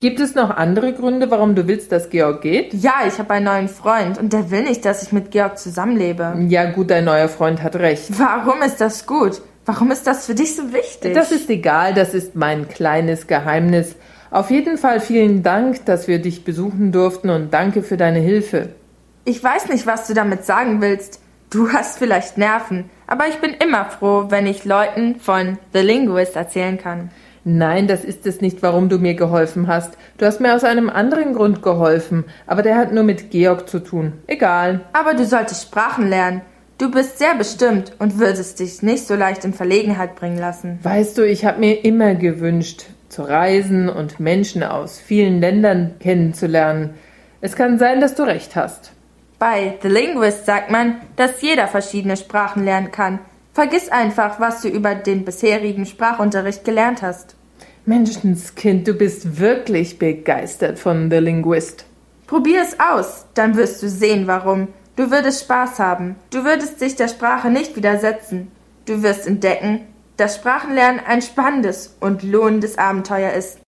Gibt es noch andere Gründe, warum du willst, dass Georg geht? Ja, ich habe einen neuen Freund und der will nicht, dass ich mit Georg zusammenlebe. Ja gut, dein neuer Freund hat recht. Warum ist das gut? Warum ist das für dich so wichtig? Das ist egal, das ist mein kleines Geheimnis. Auf jeden Fall vielen Dank, dass wir dich besuchen durften und danke für deine Hilfe. Ich weiß nicht, was du damit sagen willst. Du hast vielleicht Nerven, aber ich bin immer froh, wenn ich Leuten von The Linguist erzählen kann. Nein, das ist es nicht, warum du mir geholfen hast. Du hast mir aus einem anderen Grund geholfen, aber der hat nur mit Georg zu tun. Egal. Aber du solltest Sprachen lernen. Du bist sehr bestimmt und würdest dich nicht so leicht in Verlegenheit bringen lassen. Weißt du, ich habe mir immer gewünscht, zu reisen und Menschen aus vielen Ländern kennenzulernen. Es kann sein, dass du recht hast. Bei The Linguist sagt man, dass jeder verschiedene Sprachen lernen kann. Vergiss einfach, was du über den bisherigen Sprachunterricht gelernt hast. Menschenskind, du bist wirklich begeistert von The Linguist. Probier es aus, dann wirst du sehen, warum. Du würdest Spaß haben. Du würdest dich der Sprache nicht widersetzen. Du wirst entdecken, dass Sprachenlernen ein spannendes und lohnendes Abenteuer ist.